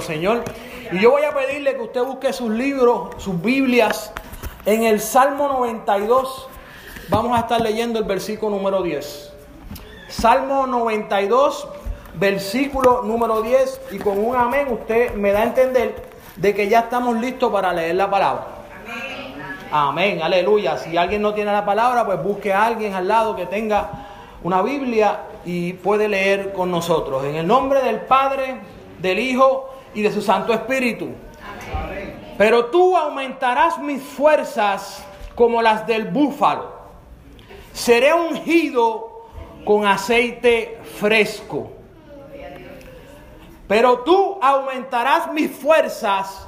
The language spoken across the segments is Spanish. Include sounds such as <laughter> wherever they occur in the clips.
Señor. Y yo voy a pedirle que usted busque sus libros, sus Biblias, en el Salmo 92. Vamos a estar leyendo el versículo número 10. Salmo 92, versículo número 10. Y con un amén usted me da a entender de que ya estamos listos para leer la palabra. Amén, aleluya. Si alguien no tiene la palabra, pues busque a alguien al lado que tenga una Biblia y puede leer con nosotros. En el nombre del Padre, del Hijo y de su Santo Espíritu. Pero tú aumentarás mis fuerzas como las del búfalo. Seré ungido con aceite fresco. Pero tú aumentarás mis fuerzas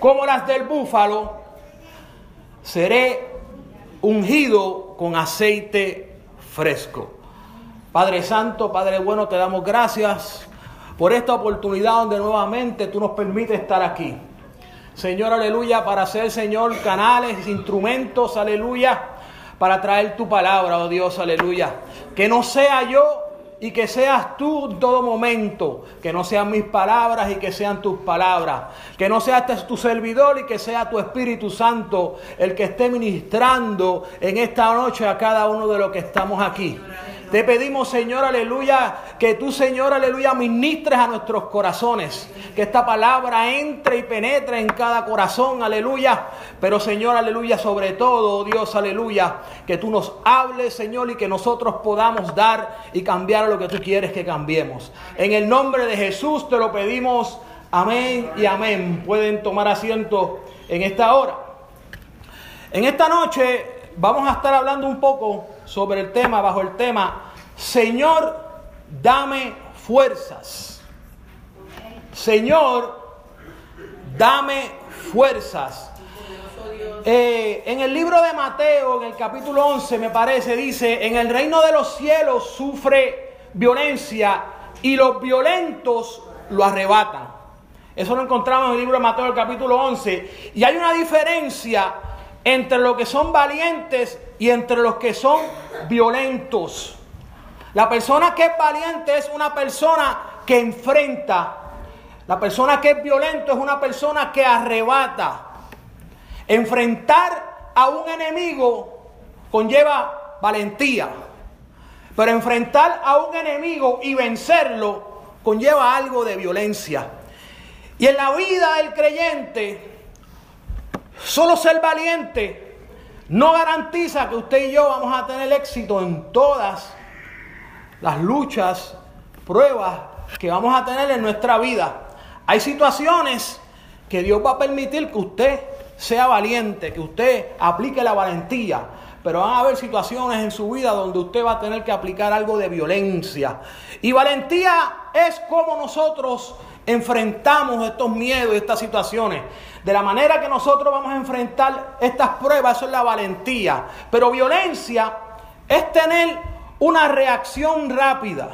como las del búfalo. Seré ungido con aceite fresco. Padre Santo, Padre bueno, te damos gracias por esta oportunidad donde nuevamente tú nos permites estar aquí. Señor, aleluya, para ser, Señor, canales, instrumentos, aleluya, para traer tu palabra, oh Dios, aleluya. Que no sea yo y que seas tú en todo momento, que no sean mis palabras y que sean tus palabras, que no seas este tu servidor y que sea tu Espíritu Santo el que esté ministrando en esta noche a cada uno de los que estamos aquí. Te pedimos, Señor, aleluya, que tú, Señor, aleluya, ministres a nuestros corazones. Que esta palabra entre y penetre en cada corazón, aleluya. Pero, Señor, aleluya, sobre todo, oh Dios, aleluya, que tú nos hables, Señor, y que nosotros podamos dar y cambiar lo que tú quieres que cambiemos. En el nombre de Jesús te lo pedimos. Amén y amén. Pueden tomar asiento en esta hora. En esta noche vamos a estar hablando un poco sobre el tema, bajo el tema, Señor, dame fuerzas. Señor, dame fuerzas. Eh, en el libro de Mateo, en el capítulo 11, me parece, dice, en el reino de los cielos sufre violencia y los violentos lo arrebatan. Eso lo encontramos en el libro de Mateo, el capítulo 11. Y hay una diferencia entre los que son valientes y entre los que son violentos. La persona que es valiente es una persona que enfrenta. La persona que es violento es una persona que arrebata. Enfrentar a un enemigo conlleva valentía. Pero enfrentar a un enemigo y vencerlo conlleva algo de violencia. Y en la vida del creyente, solo ser valiente no garantiza que usted y yo vamos a tener éxito en todas las luchas, pruebas que vamos a tener en nuestra vida. Hay situaciones que Dios va a permitir que usted sea valiente, que usted aplique la valentía. Pero van a haber situaciones en su vida donde usted va a tener que aplicar algo de violencia. Y valentía es como nosotros enfrentamos estos miedos y estas situaciones. De la manera que nosotros vamos a enfrentar estas pruebas, eso es la valentía. Pero violencia es tener una reacción rápida.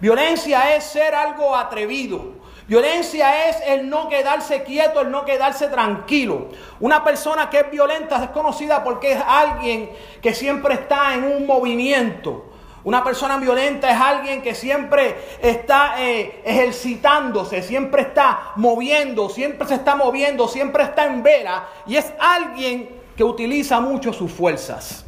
Violencia es ser algo atrevido. Violencia es el no quedarse quieto, el no quedarse tranquilo. Una persona que es violenta es conocida porque es alguien que siempre está en un movimiento. Una persona violenta es alguien que siempre está eh, ejercitándose, siempre está moviendo, siempre se está moviendo, siempre está en vela y es alguien que utiliza mucho sus fuerzas.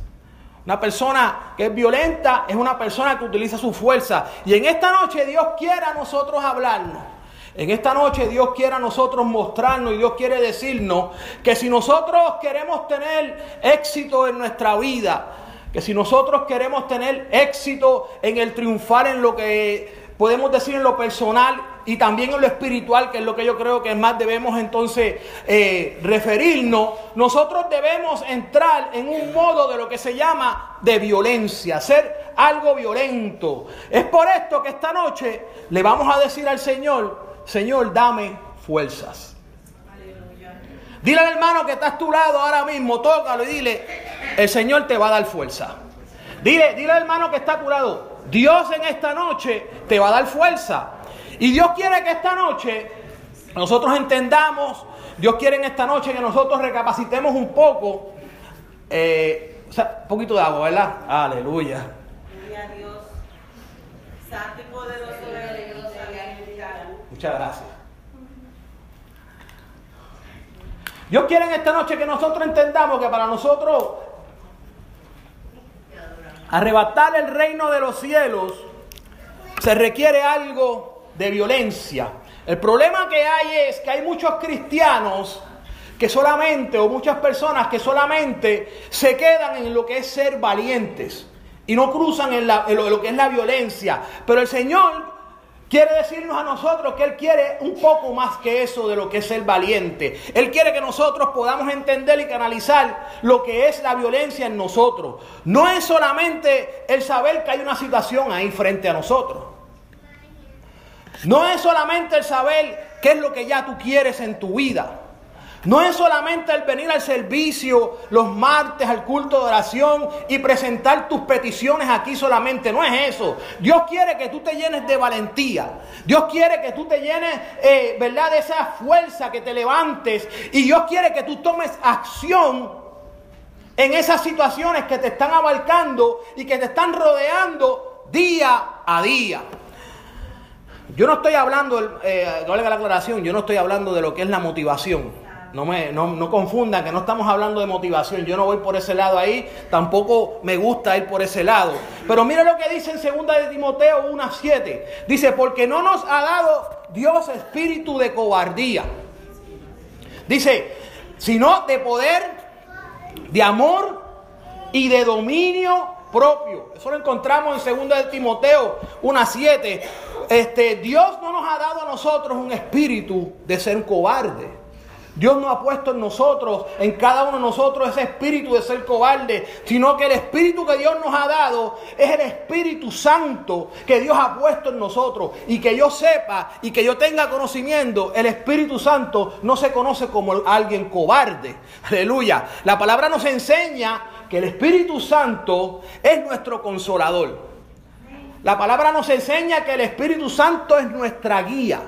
Una persona que es violenta es una persona que utiliza su fuerza. Y en esta noche Dios quiere a nosotros hablarnos. En esta noche Dios quiere a nosotros mostrarnos y Dios quiere decirnos que si nosotros queremos tener éxito en nuestra vida, que si nosotros queremos tener éxito en el triunfar en lo que podemos decir en lo personal y también en lo espiritual, que es lo que yo creo que más debemos entonces eh, referirnos, nosotros debemos entrar en un modo de lo que se llama de violencia, ser algo violento. Es por esto que esta noche le vamos a decir al Señor, Señor, dame fuerzas. Dile al hermano que está a tu lado ahora mismo, tócalo y dile, el Señor te va a dar fuerza. Dile, dile al hermano que está lado, Dios en esta noche te va a dar fuerza. Y Dios quiere que esta noche nosotros entendamos, Dios quiere en esta noche que nosotros recapacitemos un poco, eh, o sea, un poquito de agua, ¿verdad? Aleluya. Dios. Santo y poderoso Muchas gracias. Dios quiere en esta noche que nosotros entendamos que para nosotros arrebatar el reino de los cielos se requiere algo de violencia. El problema que hay es que hay muchos cristianos que solamente, o muchas personas que solamente se quedan en lo que es ser valientes y no cruzan en, lo que es la violencia. Pero el Señor Quiere decirnos a nosotros que Él quiere un poco más que eso de lo que es el valiente. Él quiere que nosotros podamos entender y canalizar lo que es la violencia en nosotros. No es solamente el saber que hay una situación ahí frente a nosotros. No es solamente el saber qué es lo que ya tú quieres en tu vida. No es solamente el venir al servicio los martes, al culto de oración y presentar tus peticiones aquí solamente. No es eso. Dios quiere que tú te llenes de valentía. Dios quiere que tú te llenes, eh, ¿verdad?, de esa fuerza, que te levantes. Y Dios quiere que tú tomes acción en esas situaciones que te están abarcando y que te están rodeando día a día. Yo no estoy hablando, eh, no le la aclaración, yo no estoy hablando de lo que es la motivación. No, me, no, confundan que no estamos hablando de motivación. Yo no voy por ese lado ahí. Tampoco me gusta ir por ese lado. Pero mire lo que dice en 2 de Timoteo 1.7. Dice, porque no nos ha dado Dios espíritu de cobardía. Dice, sino de poder, de amor y de dominio propio. Eso lo encontramos en 2 de Timoteo 1.7. Este, Dios no nos ha dado a nosotros un espíritu de ser cobarde Dios no ha puesto en nosotros, en cada uno de nosotros, ese espíritu de ser cobarde, sino que el espíritu que Dios nos ha dado es el Espíritu Santo que Dios ha puesto en nosotros. Y que yo sepa y que yo tenga conocimiento, el Espíritu Santo no se conoce como alguien cobarde. Aleluya. La palabra nos enseña que el Espíritu Santo es nuestro consolador. La palabra nos enseña que el Espíritu Santo es nuestra guía.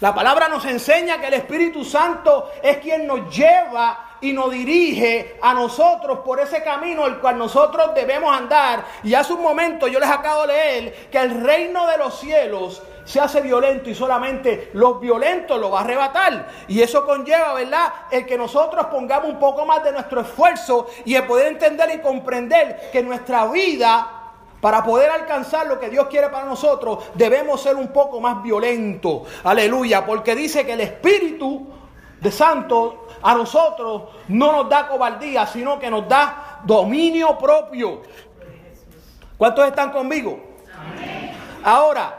La palabra nos enseña que el Espíritu Santo es quien nos lleva y nos dirige a nosotros por ese camino el cual nosotros debemos andar. Y hace un momento yo les acabo de leer que el reino de los cielos se hace violento y solamente los violentos lo va a arrebatar. Y eso conlleva, ¿verdad? El que nosotros pongamos un poco más de nuestro esfuerzo y el poder entender y comprender que nuestra vida para poder alcanzar lo que Dios quiere para nosotros, debemos ser un poco más violentos. Aleluya, porque dice que el Espíritu de Santo a nosotros no nos da cobardía, sino que nos da dominio propio. ¿Cuántos están conmigo? Ahora,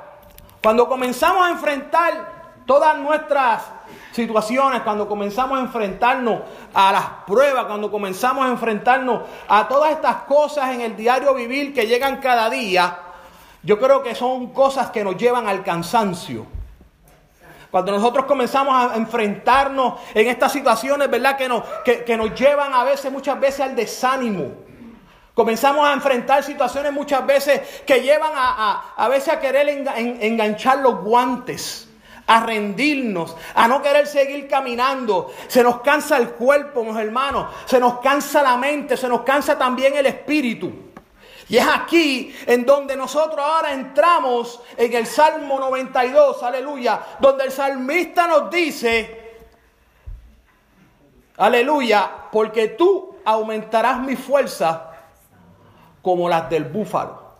cuando comenzamos a enfrentar todas nuestras situaciones, cuando comenzamos a enfrentarnos a las pruebas, cuando comenzamos a enfrentarnos a todas estas cosas en el diario vivir que llegan cada día, yo creo que son cosas que nos llevan al cansancio. Cuando nosotros comenzamos a enfrentarnos en estas situaciones, ¿verdad? Que nos, que, nos llevan a veces, muchas veces al desánimo. Comenzamos a enfrentar situaciones muchas veces que llevan a, a, veces a querer enganchar los guantes a rendirnos, a no querer seguir caminando. Se nos cansa el cuerpo, mis hermanos, se nos cansa la mente, se nos cansa también el espíritu. Y es aquí en donde nosotros ahora entramos en el Salmo 92, aleluya, donde el salmista nos dice, aleluya, porque tú aumentarás mi fuerza como las del búfalo.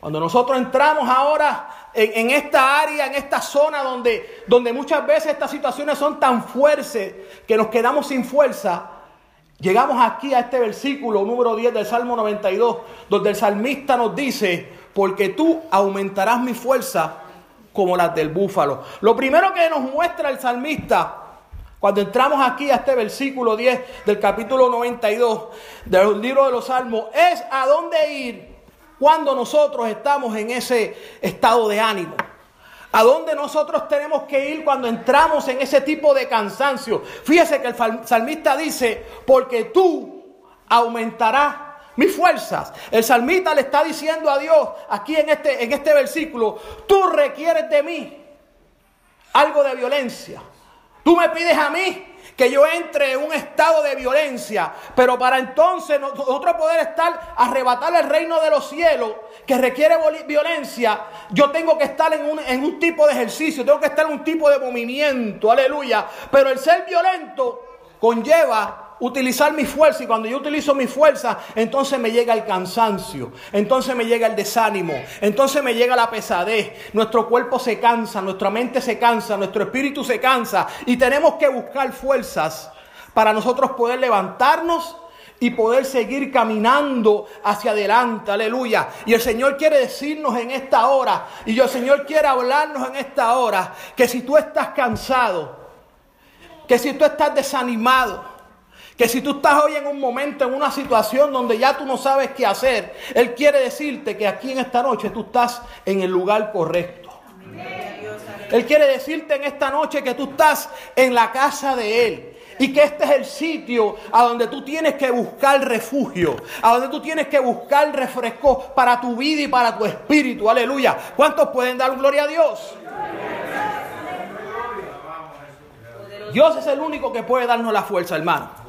Cuando nosotros entramos ahora en, esta área, en esta zona donde, donde muchas veces estas situaciones son tan fuertes que nos quedamos sin fuerza. Llegamos aquí a este versículo número 10 del Salmo 92, donde el salmista nos dice, porque tú aumentarás mi fuerza como las del búfalo. Lo primero que nos muestra el salmista cuando entramos aquí a este versículo 10 del capítulo 92 del libro de los Salmos es a dónde ir cuando nosotros estamos en ese estado de ánimo. ¿A dónde nosotros tenemos que ir cuando entramos en ese tipo de cansancio? Fíjese que el salmista dice, porque tú aumentarás mis fuerzas. El salmista le está diciendo a Dios aquí en este, en este versículo, tú requieres de mí algo de violencia. Tú me pides a mí que yo entre en un estado de violencia, pero para entonces nosotros poder estar, arrebatar el reino de los cielos, que requiere violencia, yo tengo que estar en un, en un tipo de ejercicio, tengo que estar en un tipo de movimiento, aleluya. Pero el ser violento conlleva utilizar mi fuerza y cuando yo utilizo mi fuerza, entonces me llega el cansancio, entonces me llega el desánimo, entonces me llega la pesadez, nuestro cuerpo se cansa, nuestra mente se cansa, nuestro espíritu se cansa y tenemos que buscar fuerzas para nosotros poder levantarnos y poder seguir caminando hacia adelante, aleluya. Y el Señor quiere decirnos en esta hora, y el Señor quiere hablarnos en esta hora, que si tú estás cansado, que si tú estás desanimado, que si tú estás hoy en un momento, en una situación donde ya tú no sabes qué hacer, Él quiere decirte que aquí en esta noche tú estás en el lugar correcto. Él quiere decirte en esta noche que tú estás en la casa de Él. Y que este es el sitio a donde tú tienes que buscar refugio, a donde tú tienes que buscar refresco para tu vida y para tu espíritu. Aleluya. ¿Cuántos pueden dar gloria a Dios? Dios es el único que puede darnos la fuerza, hermano.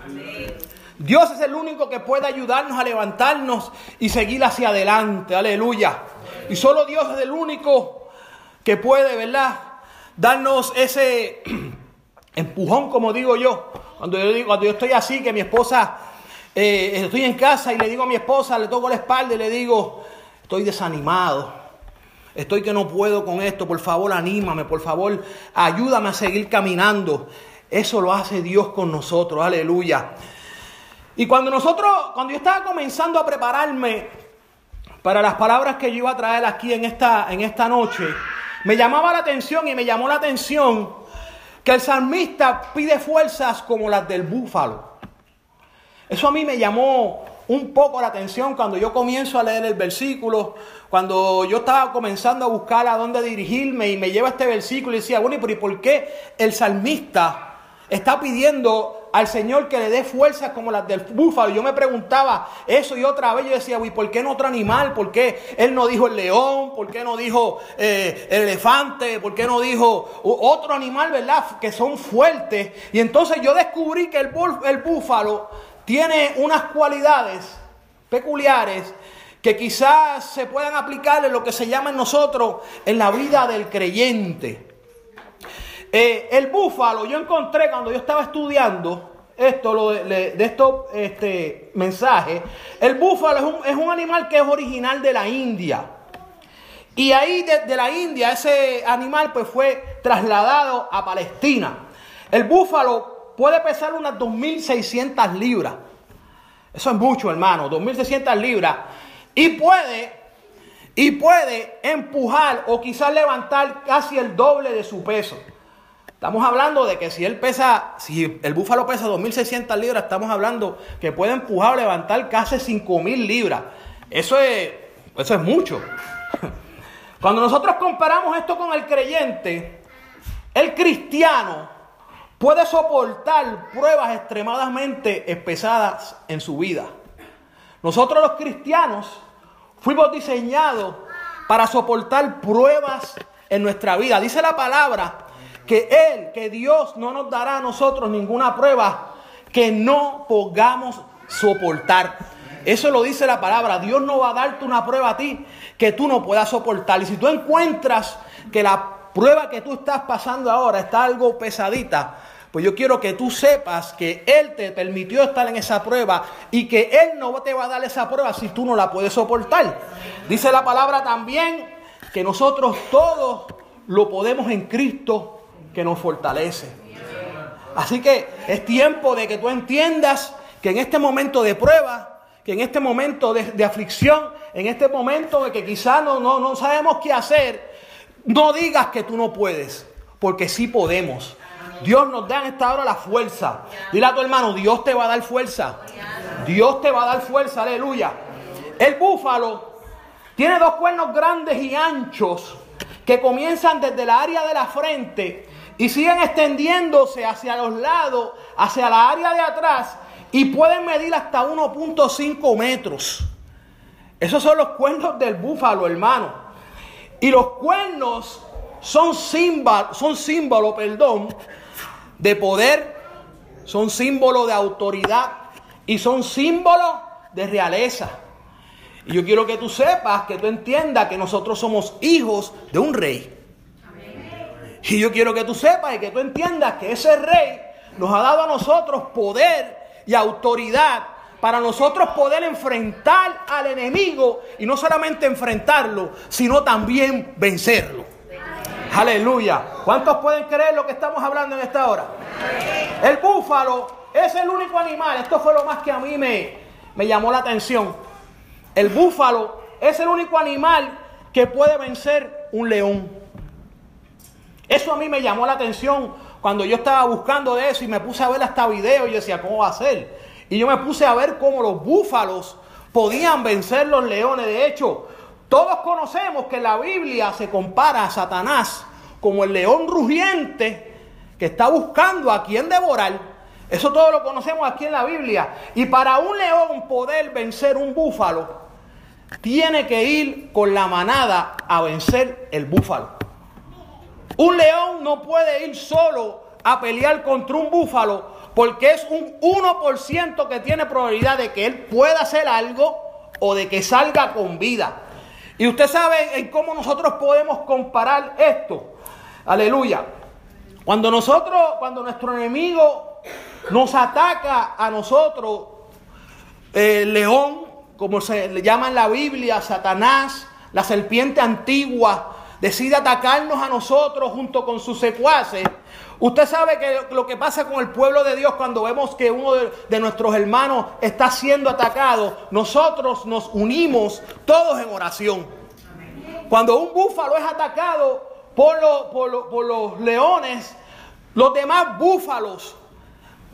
Dios es el único que puede ayudarnos a levantarnos y seguir hacia adelante. Aleluya. Y solo Dios es el único que puede, ¿verdad? Darnos ese <clears throat> empujón, como digo yo. Cuando yo, digo, cuando yo estoy así, que mi esposa, eh, estoy en casa y le digo a mi esposa, le toco la espalda y le digo, estoy desanimado. Estoy que no puedo con esto, por favor anímame, por favor ayúdame a seguir caminando. Eso lo hace Dios con nosotros, aleluya. Y cuando nosotros, cuando yo estaba comenzando a prepararme para las palabras que yo iba a traer aquí en esta, en esta noche, me llamaba la atención y me llamó la atención que el salmista pide fuerzas como las del búfalo. Eso a mí me llamó un poco la atención cuando yo comienzo a leer el versículo, cuando yo estaba comenzando a buscar a dónde dirigirme y me lleva este versículo y decía, bueno, ¿y por qué el salmista está pidiendo al Señor que le dé fuerzas como las del búfalo. Yo me preguntaba eso y otra vez yo decía, uy, ¿por qué no otro animal? ¿Por qué él no dijo el león? ¿Por qué no dijo eh, el elefante? ¿Por qué no dijo otro animal, verdad? Que son fuertes. Y entonces yo descubrí que el, el búfalo tiene unas cualidades peculiares que quizás se puedan aplicar en lo que se llama en nosotros en la vida del creyente. Eh, el búfalo, yo encontré cuando yo estaba estudiando esto, lo de, estos este, mensajes, el búfalo es un, es un, animal que es original de la India. Y ahí de, la India ese animal pues fue trasladado a Palestina. El búfalo puede pesar unas 2.600 libras. Eso es mucho, hermano, 2.600 libras. Y puede, y puede empujar o quizás levantar casi el doble de su peso. Estamos hablando de que si él pesa, si el búfalo pesa 2.600 libras, estamos hablando que puede empujar o levantar casi 5.000 libras. Eso es, eso es mucho. <laughs> Cuando nosotros comparamos esto con el creyente, el cristiano puede soportar pruebas extremadamente pesadas en su vida. Nosotros los cristianos fuimos diseñados para soportar pruebas en nuestra vida. Dice la palabra que Él, que Dios no nos dará a nosotros ninguna prueba que no podamos soportar. Eso lo dice la palabra. Dios no va a darte una prueba a ti que tú no puedas soportar. Y si tú encuentras que la prueba que tú estás pasando ahora está algo pesadita, pues yo quiero que tú sepas que Él te permitió estar en esa prueba y que Él no te va a dar esa prueba si tú no la puedes soportar. Dice la palabra también que nosotros todos lo podemos en Cristo que nos fortalece. Así que es tiempo de que tú entiendas que en este momento de prueba, que en este momento de, aflicción, en este momento de que quizás no, no, no sabemos qué hacer, No digas que tú no puedes, porque sí podemos. Dios nos da en esta hora la fuerza. Dile a tu hermano, Dios te va a dar fuerza. Dios te va a dar fuerza, aleluya. El búfalo tiene dos cuernos grandes y anchos que comienzan desde la área de la frente y siguen extendiéndose hacia los lados, hacia la área de atrás y pueden medir hasta 1.5 metros. Esos son los cuernos del búfalo, hermano. Y los cuernos son símbolo, son símbolo, perdón, de poder, son símbolo de autoridad y son símbolo de realeza. Y yo quiero que tú sepas, que tú entiendas que nosotros somos hijos de un rey. Y yo quiero que tú sepas y que tú entiendas que ese rey nos ha dado a nosotros poder y autoridad para nosotros poder enfrentar al enemigo y no solamente enfrentarlo, sino también vencerlo. Aleluya. ¿Cuántos pueden creer lo que estamos hablando en esta hora? El búfalo es el único animal, esto fue lo más que a mí me, me llamó la atención. El búfalo es el único animal que puede vencer un león. Eso a mí me llamó la atención cuando yo estaba buscando de eso y me puse a ver hasta video y decía, ¿cómo va a ser? Y yo me puse a ver cómo los búfalos podían vencer los leones. De hecho, todos conocemos que la Biblia se compara a Satanás como el león rugiente que está buscando a quien devorar. Eso todo lo conocemos aquí en la Biblia. Y para un león poder vencer un búfalo, tiene que ir con la manada a vencer el búfalo. Un león no puede ir solo a pelear contra un búfalo porque es un 1% que tiene probabilidad de que él pueda hacer algo o de que salga con vida. Y usted sabe en cómo nosotros podemos comparar esto. Aleluya. Cuando nosotros, cuando nuestro enemigo nos ataca a nosotros, el león, como se le llama en la Biblia, Satanás, la serpiente antigua, decide atacarnos a nosotros junto con sus secuaces, usted sabe que lo que pasa con el pueblo de Dios cuando vemos que uno de, nuestros hermanos está siendo atacado, nosotros nos unimos todos en oración. Cuando un búfalo es atacado por, por, por los leones, los demás búfalos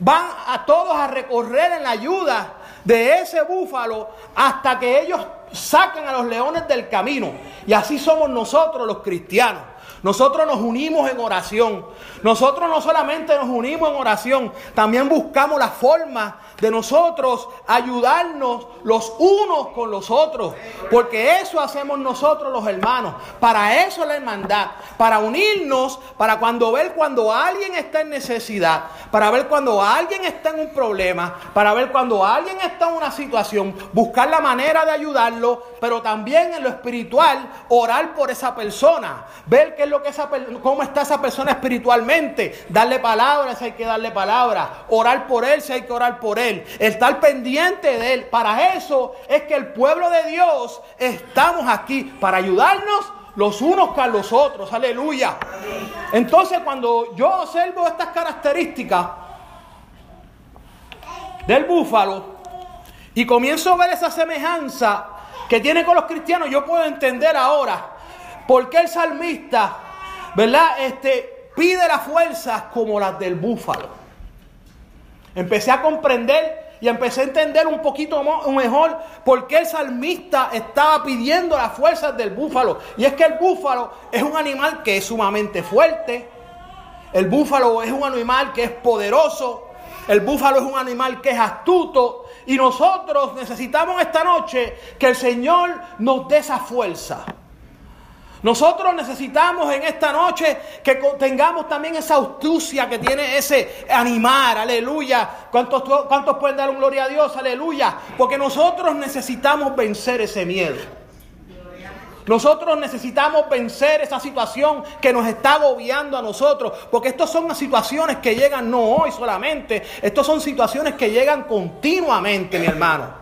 van a todos a recorrer en la ayuda de ese búfalo hasta que ellos saquen a los leones del camino. Y así somos nosotros los cristianos. Nosotros nos unimos en oración. Nosotros no solamente nos unimos en oración, también buscamos la forma de nosotros ayudarnos los unos con los otros. Porque eso hacemos nosotros los hermanos. Para eso la hermandad. Para unirnos, para cuando ver cuando alguien está en necesidad. Para ver cuando alguien está en un problema. Para ver cuando alguien está en una situación. Buscar la manera de ayudarlo. Pero también en lo espiritual, orar por esa persona. Ver qué es lo que esa, cómo está esa persona espiritualmente. Darle palabras si hay que darle palabras. Orar por él si hay que orar por él estar pendiente de Él. Para eso es que el pueblo de Dios estamos aquí, para ayudarnos los unos con los otros. Aleluya. Entonces cuando yo observo estas características del búfalo y comienzo a ver esa semejanza que tiene con los cristianos, yo puedo entender ahora por qué el salmista, ¿verdad? Este, pide las fuerzas como las del búfalo. Empecé a comprender y empecé a entender un poquito mejor por qué el salmista estaba pidiendo las fuerzas del búfalo. Y es que el búfalo es un animal que es sumamente fuerte. El búfalo es un animal que es poderoso. El búfalo es un animal que es astuto. Y nosotros necesitamos esta noche que el Señor nos dé esa fuerza. Nosotros necesitamos en esta noche que tengamos también esa astucia que tiene ese animar, aleluya. ¿Cuántos, ¿Cuántos pueden dar un gloria a Dios? Aleluya. Porque nosotros necesitamos vencer ese miedo. Nosotros necesitamos vencer esa situación que nos está agobiando a nosotros, porque estas son situaciones que llegan no hoy solamente, estas son situaciones que llegan continuamente, mi hermano.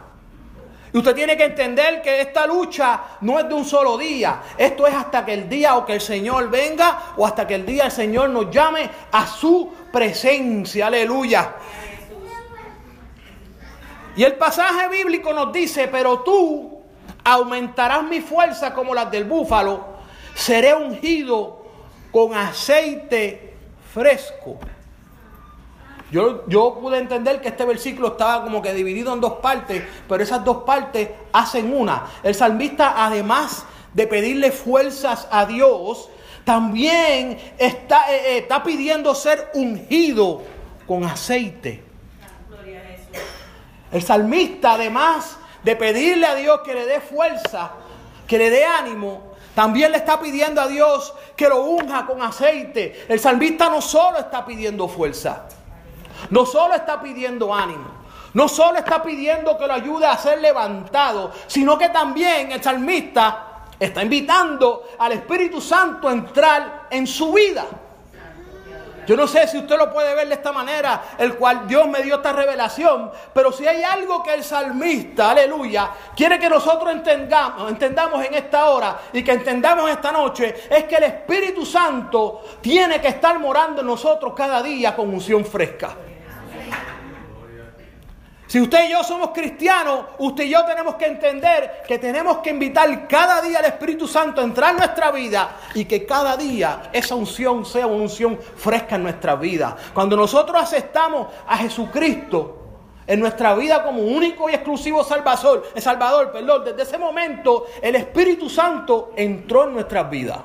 Y usted tiene que entender que esta lucha no es de un solo día. Esto es hasta que el día o que el Señor venga o hasta que el día el Señor nos llame a su presencia. Aleluya. Y el pasaje bíblico nos dice, pero tú aumentarás mi fuerza como las del búfalo. seré ungido con aceite fresco. Yo, pude entender que este versículo estaba como que dividido en dos partes, pero esas dos partes hacen una. El salmista, además de pedirle fuerzas a Dios, también está, eh, eh, está pidiendo ser ungido con aceite. El salmista, además de pedirle a Dios que le dé fuerza, que le dé ánimo, también le está pidiendo a Dios que lo unja con aceite. El salmista no solo está pidiendo fuerza, no solo está pidiendo ánimo, no solo está pidiendo que lo ayude a ser levantado, sino que también el salmista está invitando al Espíritu Santo a entrar en su vida. Yo no sé si usted lo puede ver de esta manera, el cual Dios me dio esta revelación, pero si hay algo que el salmista, aleluya, quiere que nosotros entendamos, entendamos en esta hora y que entendamos esta noche, es que el Espíritu Santo tiene que estar morando en nosotros cada día con unción fresca. Si usted y yo somos cristianos, usted y yo tenemos que entender que tenemos que invitar cada día al Espíritu Santo a entrar en nuestra vida y que cada día esa unción sea una unción fresca en nuestra vida. Cuando nosotros aceptamos a Jesucristo en nuestra vida como único y exclusivo Salvador, el Salvador, perdón, desde ese momento el Espíritu Santo entró en nuestras vidas.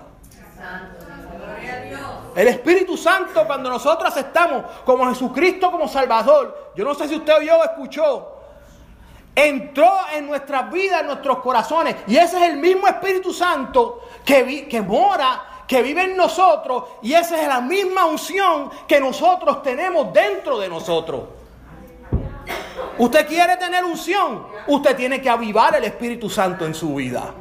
El Espíritu Santo, cuando nosotros aceptamos como Jesucristo como Salvador, yo no sé si usted oyó o escuchó, entró en nuestras vidas, en nuestros corazones. Y ese es el mismo Espíritu Santo que mora, que vive en nosotros. Y esa es la misma unción que nosotros tenemos dentro de nosotros. Usted quiere tener unción, usted tiene que avivar el Espíritu Santo en su vida.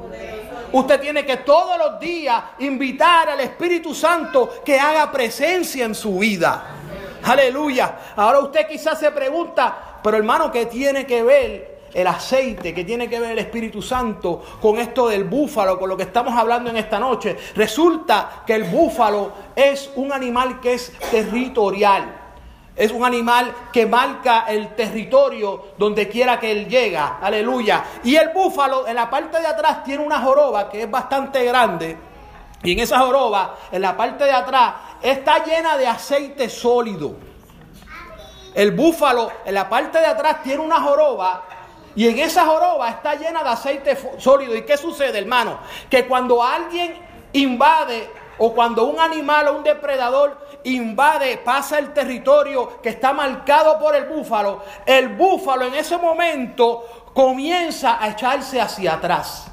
Usted tiene que todos los días invitar al Espíritu Santo que haga presencia en su vida. Aleluya. Ahora usted quizás se pregunta, pero hermano, ¿qué tiene que ver el aceite, ¿Qué tiene que ver el Espíritu Santo con esto del búfalo, con lo que estamos hablando en esta noche. Resulta que el búfalo es un animal que es territorial. Es un animal que marca el territorio donde quiera que él llega. Aleluya. Y el búfalo en la parte de atrás tiene una joroba que es bastante grande. Y en esa joroba, en la parte de atrás, está llena de aceite sólido. El búfalo en la parte de atrás tiene una joroba y en esa joroba está llena de aceite sólido. ¿Y qué sucede, hermano? Que cuando alguien invade o cuando un animal o un depredador invade, pasa el territorio que está marcado por el búfalo, el búfalo en ese momento comienza a echarse hacia atrás.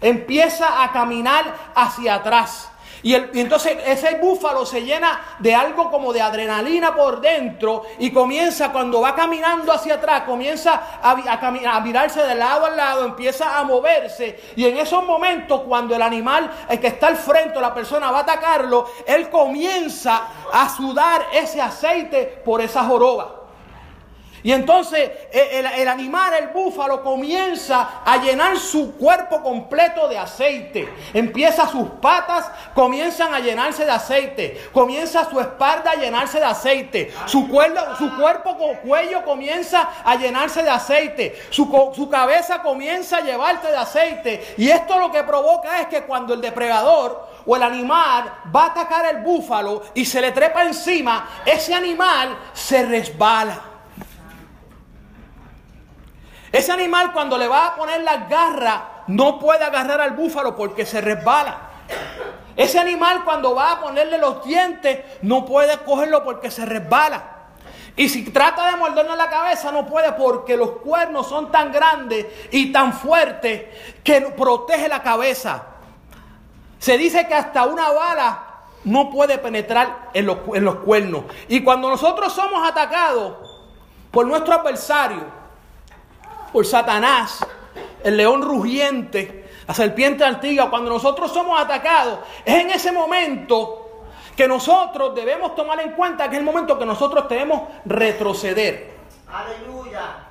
Empieza a caminar hacia atrás. Y, entonces ese búfalo se llena de algo como de adrenalina por dentro y comienza cuando va caminando hacia atrás, comienza a, a, mirarse de lado a lado, empieza a moverse y en esos momentos cuando el animal, el que está al frente, la persona va a atacarlo, él comienza a sudar ese aceite por esa joroba. Y entonces eh, el, animal, el búfalo, comienza a llenar su cuerpo completo de aceite. Empieza sus patas, comienzan a llenarse de aceite. Comienza su espalda a llenarse de aceite. Su, cuerpo, su cuerpo, cuello comienza a llenarse de aceite. Su, su cabeza comienza a llevarse de aceite. Y esto lo que provoca es que cuando el depredador o el animal va a atacar al búfalo y se le trepa encima, ese animal se resbala. Ese animal cuando le va a poner las garras no puede agarrar al búfalo porque se resbala. Ese animal cuando va a ponerle los dientes no puede cogerlo porque se resbala. Y si trata de morderle la cabeza no puede porque los cuernos son tan grandes y tan fuertes que protege la cabeza. Se dice que hasta una bala no puede penetrar en los, en los cuernos. Y cuando nosotros somos atacados por nuestro adversario, por Satanás, el león rugiente, la serpiente antigua, cuando nosotros somos atacados, es en ese momento que nosotros debemos tomar en cuenta que es el momento que nosotros debemos retroceder. Aleluya.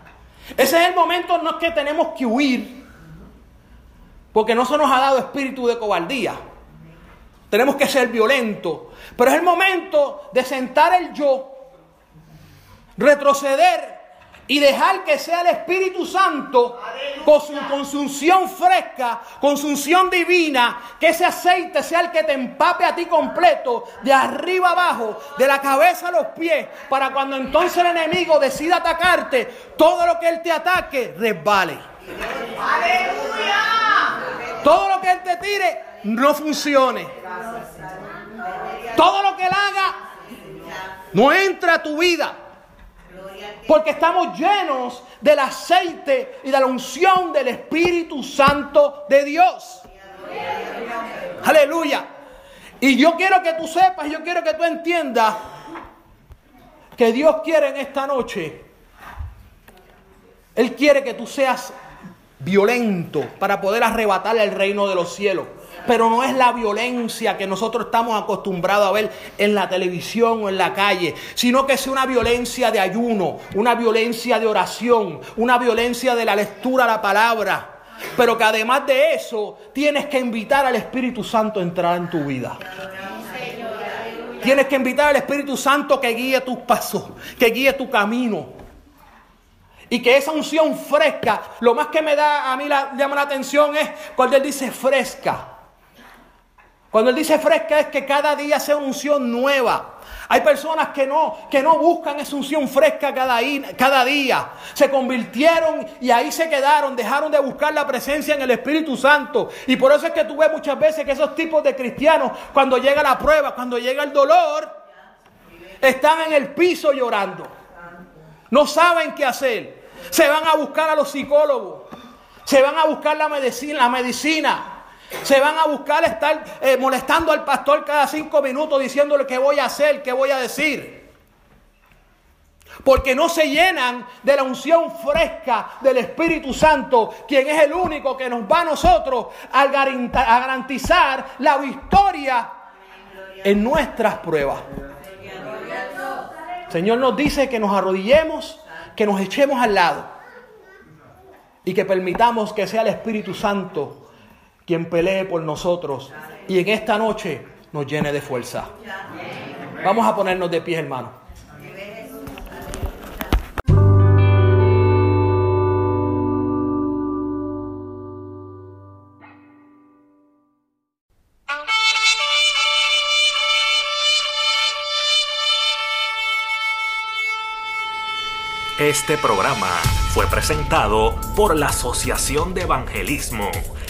Ese es el momento no es que tenemos que huir, porque no se nos ha dado espíritu de cobardía. Tenemos que ser violentos. Pero es el momento de sentar el yo, retroceder y dejar que sea el Espíritu Santo con su consunción fresca, con su unción divina, que ese aceite sea el que te empape a ti completo, de arriba abajo, de la cabeza a los pies, para cuando entonces el enemigo decida atacarte, todo lo que él te ataque resbale. Todo lo que él te tire no funcione. Todo lo que él haga no entra a tu vida. Porque estamos llenos del aceite y de la unción del Espíritu Santo de Dios. Aleluya. Y yo quiero que tú sepas, yo quiero que tú entiendas que Dios quiere en esta noche. Él quiere que tú seas violento para poder arrebatar el reino de los cielos pero no es la violencia que nosotros estamos acostumbrados a ver en la televisión o en la calle, sino que es una violencia de ayuno, una violencia de oración, una violencia de la lectura de la palabra. Pero que además de eso, tienes que invitar al Espíritu Santo a entrar en tu vida. Tienes que invitar al Espíritu Santo que guíe tus pasos, que guíe tu camino. Y que esa unción fresca, lo más que me da a mí la, llama la atención es cuando él dice fresca. Cuando él dice fresca es que cada día sea una unción nueva. Hay personas que no, que no buscan esa unción fresca cada, día. Se convirtieron y ahí se quedaron, dejaron de buscar la presencia en el Espíritu Santo. Y por eso es que tú ves muchas veces que esos tipos de cristianos, cuando llega la prueba, cuando llega el dolor, están en el piso llorando. No saben qué hacer. Se van a buscar a los psicólogos. Se van a buscar la medicina, la medicina. Se van a buscar estar eh, molestando al pastor cada cinco minutos diciéndole qué voy a hacer, qué voy a decir. Porque no se llenan de la unción fresca del Espíritu Santo, quien es el único que nos va a nosotros a garantizar la victoria en nuestras pruebas. Señor nos dice que nos arrodillemos, que nos echemos al lado y que permitamos que sea el Espíritu Santo quien pelee por nosotros y en esta noche nos llene de fuerza. Vamos a ponernos de pie, hermano. Este programa fue presentado por la Asociación de Evangelismo